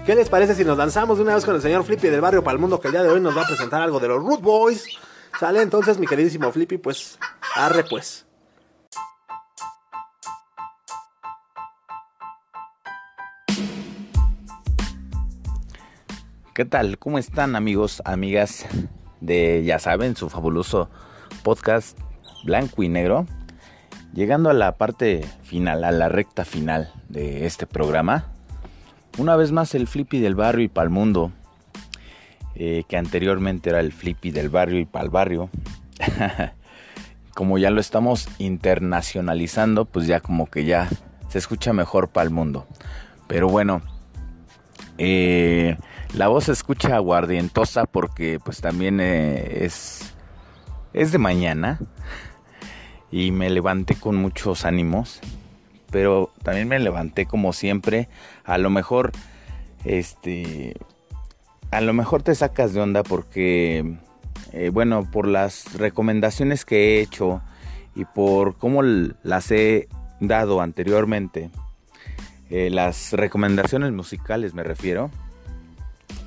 ¿Qué les parece si nos lanzamos de una vez con el señor Flippy del barrio para el mundo que el día de hoy nos va a presentar algo de los Root Boys? ¿Sale? Entonces, mi queridísimo Flippy, pues, arre pues. ¿Qué tal? ¿Cómo están amigos, amigas de, ya saben, su fabuloso podcast blanco y negro? Llegando a la parte final, a la recta final de este programa. Una vez más el Flippy del barrio y pa'l mundo. Eh, que anteriormente era el Flippy del barrio y pa'l barrio. como ya lo estamos internacionalizando, pues ya como que ya se escucha mejor pa'l mundo. Pero bueno, eh, la voz se escucha aguardientosa porque pues también eh, es, es de mañana y me levanté con muchos ánimos, pero también me levanté como siempre, a lo mejor este a lo mejor te sacas de onda porque eh, bueno, por las recomendaciones que he hecho y por cómo las he dado anteriormente, eh, las recomendaciones musicales me refiero,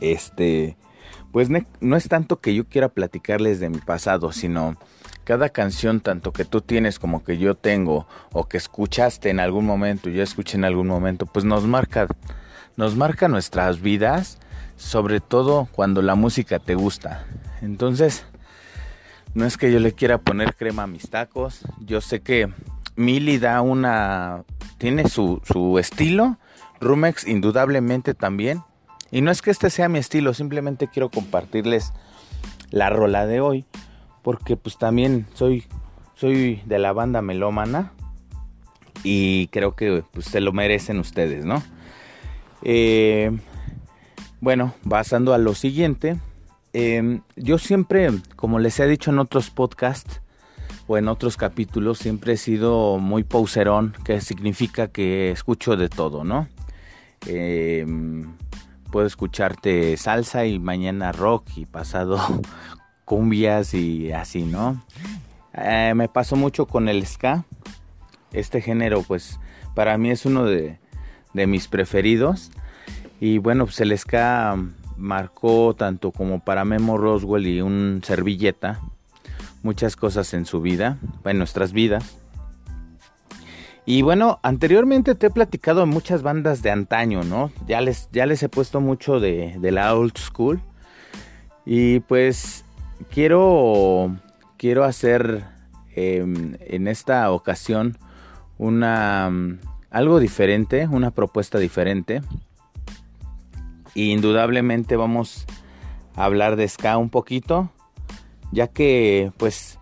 este, pues no es tanto que yo quiera platicarles de mi pasado, sino cada canción, tanto que tú tienes como que yo tengo, o que escuchaste en algún momento, yo escuché en algún momento, pues nos marca, nos marca nuestras vidas, sobre todo cuando la música te gusta. Entonces, no es que yo le quiera poner crema a mis tacos, yo sé que Mili da una, tiene su, su estilo, Rumex indudablemente también, y no es que este sea mi estilo, simplemente quiero compartirles la rola de hoy, porque pues también soy, soy de la banda melómana y creo que pues, se lo merecen ustedes, ¿no? Eh, bueno, pasando a lo siguiente, em, yo siempre, como les he dicho en otros podcasts o en otros capítulos, siempre he sido muy pauserón, que significa que escucho de todo, ¿no? Em, puedo escucharte salsa y mañana rock y pasado cumbias y así, ¿no? Eh, me pasó mucho con el ska, este género pues para mí es uno de, mis preferidos. Y bueno, pues el ska marcó tanto como para Memo Roswell y un servilleta muchas cosas en su vida, en nuestras vidas. Y bueno, anteriormente te he platicado de muchas bandas de antaño, ¿no? Ya les, ya les he puesto mucho de, la old school. Y pues quiero, quiero hacer em, en esta ocasión una mm, algo diferente, una propuesta diferente. indudablemente vamos a hablar de ska un poquito, ya que pues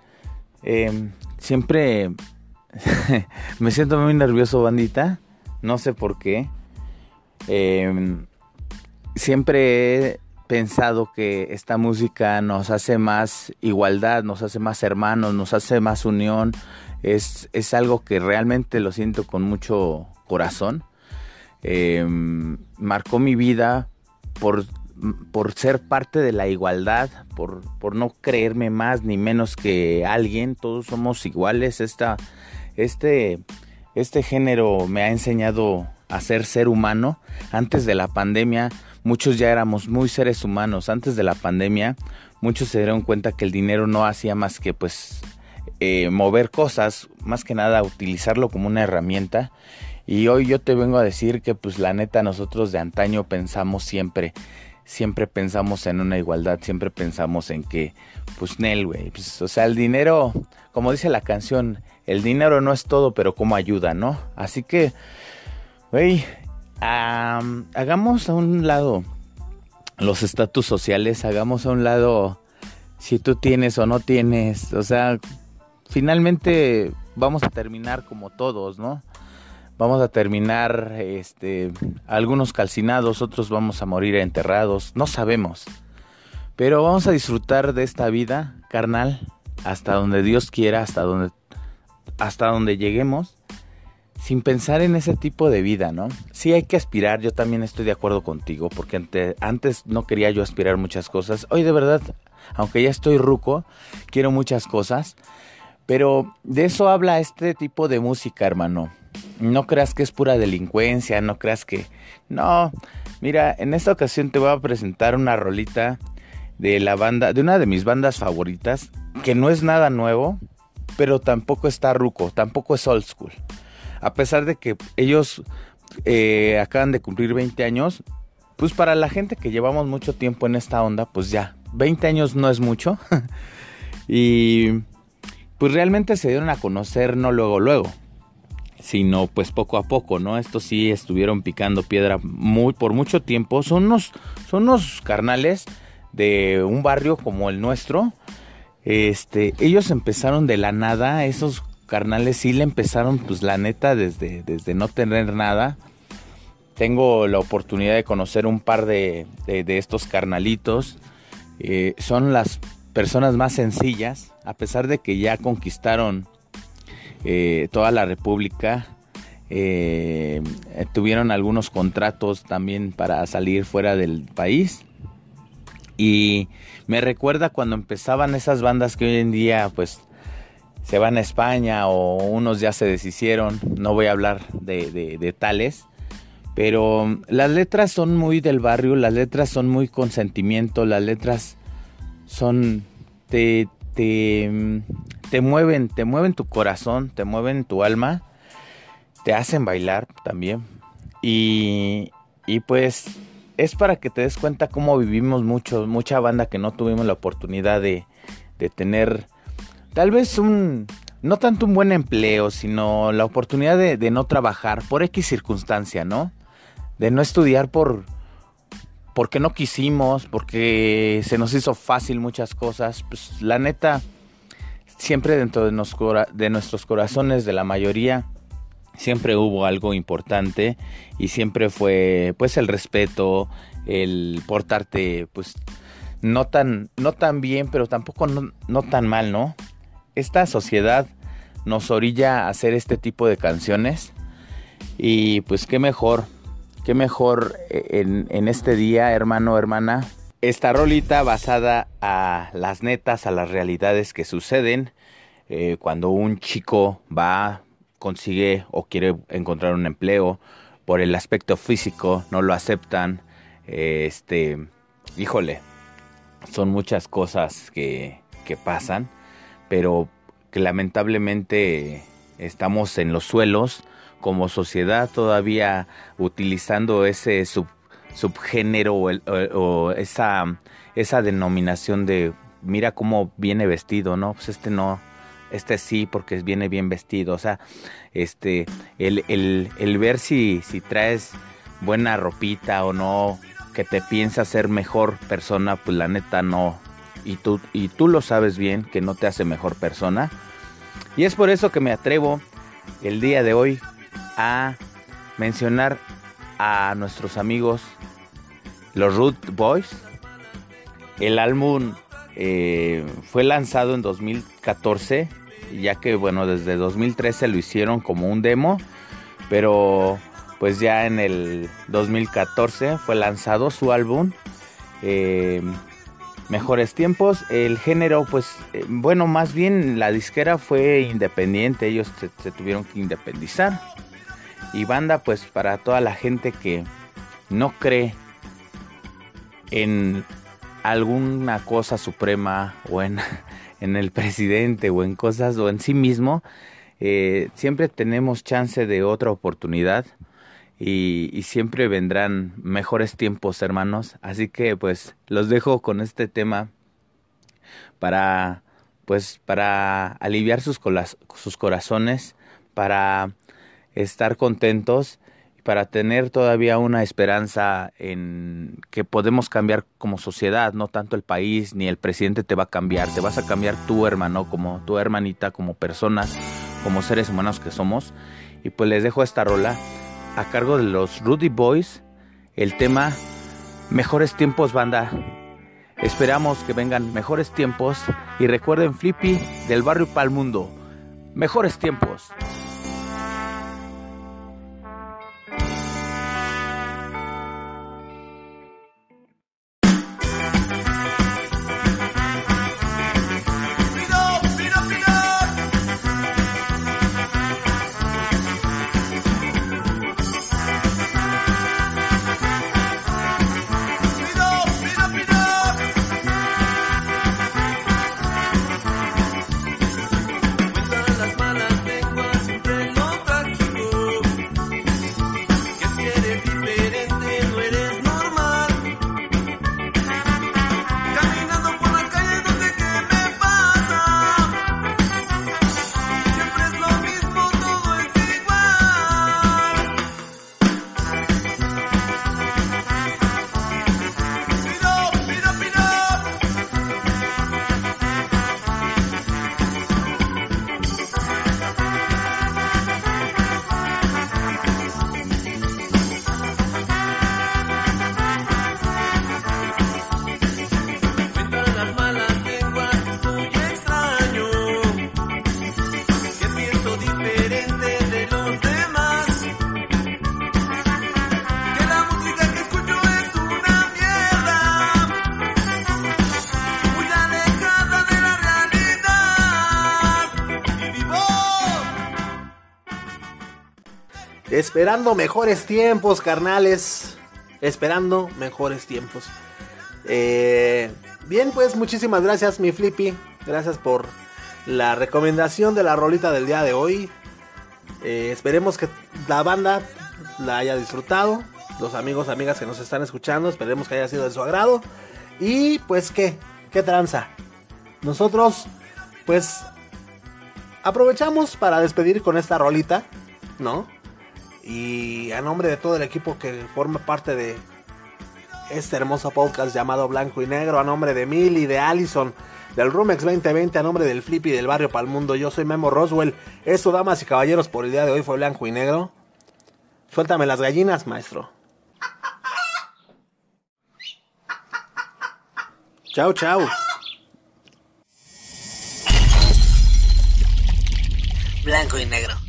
em, siempre me siento muy nervioso, bandita. No sé por qué. Em, siempre pensado que esta música nos hace más igualdad, nos hace más hermanos, nos hace más unión, es, es algo que realmente lo siento con mucho corazón. Em, marcó mi vida por, por, ser parte de la igualdad, por, por, no creerme más ni menos que alguien, todos somos iguales. Esta, este, este género me ha enseñado a ser ser humano. Antes de la pandemia, muchos ya éramos muy seres humanos. Antes de la pandemia, muchos se dieron cuenta que el dinero no hacía más que pues eh, mover cosas, más que nada utilizarlo como una herramienta. Y hoy yo te vengo a decir que pues la neta nosotros de antaño pensamos siempre, siempre pensamos en una igualdad, siempre pensamos en que pues Nel, güey, pues, o sea, el dinero, como dice la canción, el dinero no es todo, pero como ayuda, ¿no? Así que, güey, hagamos a un lado los estatus sociales, hagamos a un lado si tú tienes o no tienes, o sea, finalmente vamos a terminar como todos, ¿no? Vamos a terminar, este, algunos calcinados, otros vamos a morir enterrados, no sabemos. Pero vamos a disfrutar de esta vida, carnal, hasta donde Dios quiera, hasta donde, hasta donde lleguemos, sin pensar en ese tipo de vida, ¿no? Sí hay que aspirar, yo también estoy de acuerdo contigo, porque antes no quería yo aspirar muchas cosas. Hoy de verdad, aunque ya estoy ruco, quiero muchas cosas pero de eso habla este tipo de música, hermano. No creas que es pura delincuencia, no creas que... No, mira, en esta ocasión te voy a presentar una rolita de la banda, de una de mis bandas favoritas, que no es nada nuevo, pero tampoco está ruco, tampoco es old school. A pesar de que ellos eh, acaban de cumplir 20 años, pues para la gente que llevamos mucho tiempo en esta onda, pues ya, 20 años no es mucho. y pues realmente se dieron a conocer no luego luego, sino pues poco a poco, ¿no? Estos sí estuvieron picando piedra muy por mucho tiempo. Son unos, son unos carnales de un barrio como el nuestro. Este, ellos empezaron de la nada, esos carnales sí le empezaron pues la neta desde, desde no tener nada. Tengo la oportunidad de conocer un par de, de, estos carnalitos. Eh, son las personas más sencillas, a pesar de que ya conquistaron eh, toda la República, eh, tuvieron algunos contratos también para salir fuera del país. Y me recuerda cuando empezaban esas bandas que hoy en día pues se van a España o unos ya se deshicieron, no voy a hablar de, de tales, pero las letras son muy del barrio, las letras son muy con sentimiento, las letras son te, te, mueven, te mueven tu corazón, te mueven tu alma, te hacen bailar también. Y, y pues es para que te des cuenta cómo vivimos mucho, mucha banda que no tuvimos la oportunidad de, de tener tal vez un, no tanto un buen empleo, sino la oportunidad de, no trabajar por X circunstancia, ¿no? De no estudiar por, porque no quisimos, porque se nos hizo fácil muchas cosas. Pues la neta, siempre dentro de, de nuestros corazones, de la mayoría, siempre hubo algo importante y siempre fue pues el respeto, el portarte pues no tan, no tan bien, pero tampoco no, no tan mal, ¿no? Esta sociedad nos orilla a hacer este tipo de canciones y pues qué mejor, qué mejor en, en este día, hermano, hermana. Esta rolita basada a las netas, a las realidades que suceden eh, cuando un chico va, consigue o quiere encontrar un empleo, por el aspecto físico no lo aceptan, eh, este, híjole, son muchas cosas que, que pasan, pero que lamentablemente estamos en los suelos como sociedad todavía utilizando ese subgénero o, esa, esa denominación de mira cómo viene vestido, ¿no? Pues este no, este sí porque viene bien vestido, o sea, este, el, el, el ver si, si traes buena ropita o no, que te piensa ser mejor persona, pues la neta no. Y tú, y tú lo sabes bien que no te hace mejor persona. Y es por eso que me atrevo el día de hoy a mencionar a nuestros amigos los Root Boys. El álbum eh, fue lanzado en 2014, ya que bueno, desde 2013 lo hicieron como un demo, pero pues ya en el 2014 fue lanzado su álbum. Eh, mejores tiempos, el género pues eh, bueno, más bien la disquera fue independiente, ellos se, tuvieron que independizar. Y banda pues para toda la gente que no cree en alguna cosa suprema o en, en el presidente o en cosas o en sí mismo, eh, siempre tenemos chance de otra oportunidad y, siempre vendrán mejores tiempos, hermanos. Así que pues los dejo con este tema para pues para aliviar sus, sus corazones, para estar contentos para tener todavía una esperanza en que podemos cambiar como sociedad, no tanto el país ni el presidente te va a cambiar, te vas a cambiar tú hermano, como tu hermanita, como personas, como seres humanos que somos. Y pues les dejo esta rola a cargo de los Rudy Boys el tema Mejores tiempos banda. Esperamos que vengan mejores tiempos y recuerden Flippy del barrio Palmundo. Mejores tiempos. Esperando mejores tiempos, carnales. Esperando mejores tiempos. Eh, bien, pues muchísimas gracias, mi Flippy. Gracias por la recomendación de la rolita del día de hoy. Eh, esperemos que la banda la haya disfrutado. Los amigos, amigas que nos están escuchando, esperemos que haya sido de su agrado. Y pues, ¿qué? ¿Qué tranza? Nosotros, pues, aprovechamos para despedir con esta rolita, ¿no? Y a nombre de todo el equipo que forma parte de, este hermoso podcast llamado Blanco y Negro a nombre de Milly, de Allison, del Rumex 2020 a nombre del Flippy del barrio Palmundo. Yo soy Memo Roswell. Esto, damas y caballeros, por el día de hoy fue Blanco y Negro. Suéltame las gallinas, maestro. Chao, chao. Blanco y negro.